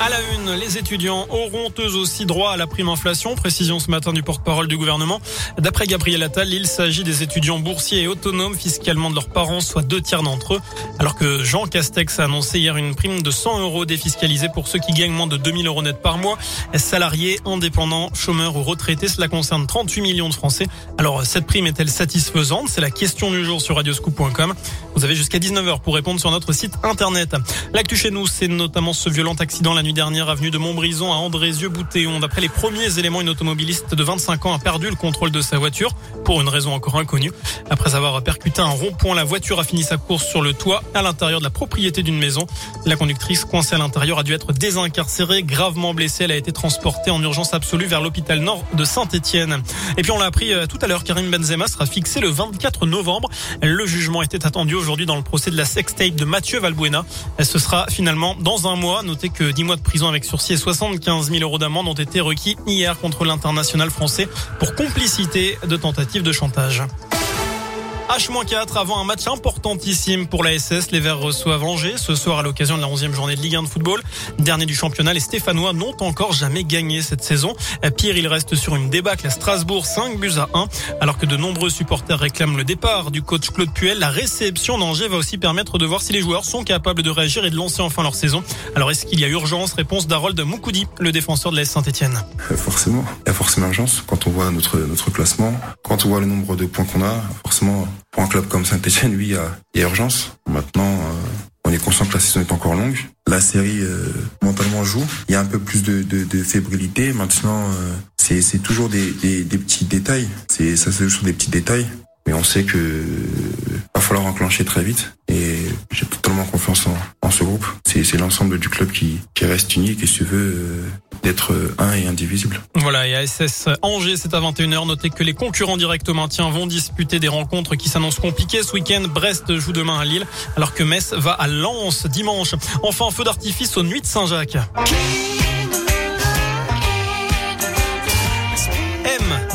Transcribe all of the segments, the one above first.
À la une, les étudiants auront eux aussi droit à la prime inflation. Précision ce matin du porte-parole du gouvernement. D'après Gabriel Attal, il s'agit des étudiants boursiers et autonomes fiscalement de leurs parents, soit deux tiers d'entre eux. Alors que Jean Castex a annoncé hier une prime de 100 euros défiscalisée pour ceux qui gagnent moins de 2000 euros net par mois. Salariés, indépendants, chômeurs ou retraités, cela concerne 38 millions de Français. Alors cette prime est-elle satisfaisante? C'est la question du jour sur radioscoop.com. Vous avez jusqu'à 19h pour répondre sur notre site internet. L'actu chez nous, c'est notamment ce violent accident la nuit dernière, avenue de Montbrison à Andrézieux-Boutéon. D'après les premiers éléments, une automobiliste de 25 ans a perdu le contrôle de sa voiture pour une raison encore inconnue. Après avoir percuté un rond-point, la voiture a fini sa course sur le toit à l'intérieur de la propriété d'une maison. La conductrice coincée à l'intérieur a dû être désincarcérée, gravement blessée. Elle a été transportée en urgence absolue vers l'hôpital nord de Saint-Étienne. Et puis on l'a appris euh, tout à l'heure, Karim Benzema sera fixé le 24 novembre. Le jugement était attendu aujourd'hui dans le procès de la sextape de Mathieu Valbuena. Ce sera finalement dans un mois. Notez que 10 mois de prison avec sursis et 75 000 euros d'amende ont été requis hier contre l'international français pour complicité de tentative de chantage. H-4 avant un match importantissime pour la SS. Les Verts reçoivent Angers ce soir à l'occasion de la 11e journée de Ligue 1 de football. Dernier du championnat, les Stéphanois n'ont encore jamais gagné cette saison. Pire, il reste sur une débâcle à Strasbourg, 5 buts à 1. Alors que de nombreux supporters réclament le départ du coach Claude Puel, la réception d'Angers va aussi permettre de voir si les joueurs sont capables de réagir et de lancer enfin leur saison. Alors est-ce qu'il y a urgence? Réponse d'Harold Moukoudi, le défenseur de la Saint-Etienne. Euh, forcément, il y a forcément urgence quand on voit notre, notre classement, quand on voit le nombre de points qu'on a, forcément pour un club comme Saint-Etienne, oui, il y a, urgence. Maintenant, euh, on est conscient que la saison est encore longue. La série euh, mentalement joue. Il y a un peu plus de, fébrilité. Maintenant, euh, c'est toujours des, petits détails. C'est ça se joue des petits détails. Mais on sait que va falloir enclencher très vite. Et j'ai totalement confiance en, ce groupe. C'est l'ensemble du club qui, qui reste unique et se veut euh, d'être un et indivisible. Voilà, et à SS Angers, c'est à 21h. Notez que les concurrents directs au maintien vont disputer des rencontres qui s'annoncent compliquées. Ce week-end, Brest joue demain à Lille, alors que Metz va à Lens dimanche. Enfin, feu d'artifice aux Nuits de Saint-Jacques.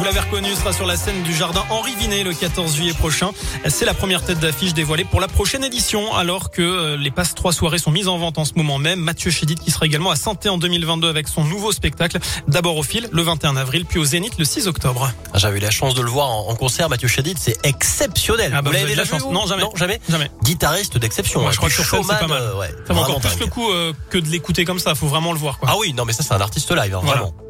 Vous l'avez reconnu, sera sur la scène du jardin Henri Vinet le 14 juillet prochain. C'est la première tête d'affiche dévoilée pour la prochaine édition, alors que les passes trois soirées sont mises en vente en ce moment même. Mathieu Chédid qui sera également à saint en 2022 avec son nouveau spectacle. D'abord au fil le 21 avril, puis au Zénith le 6 octobre. J'avais eu la chance de le voir en concert, Mathieu Chédid, c'est exceptionnel. Ah bah vous, l'avez déjà chance Non, jamais. Non, jamais. Jamais. Guitariste d'exception. Ouais, je crois que sur c'est pas mal. Euh, ouais, ça encore plus le coup euh, que de l'écouter comme ça. Faut vraiment le voir. Quoi. Ah oui, non, mais ça c'est un artiste live, hein, voilà. vraiment.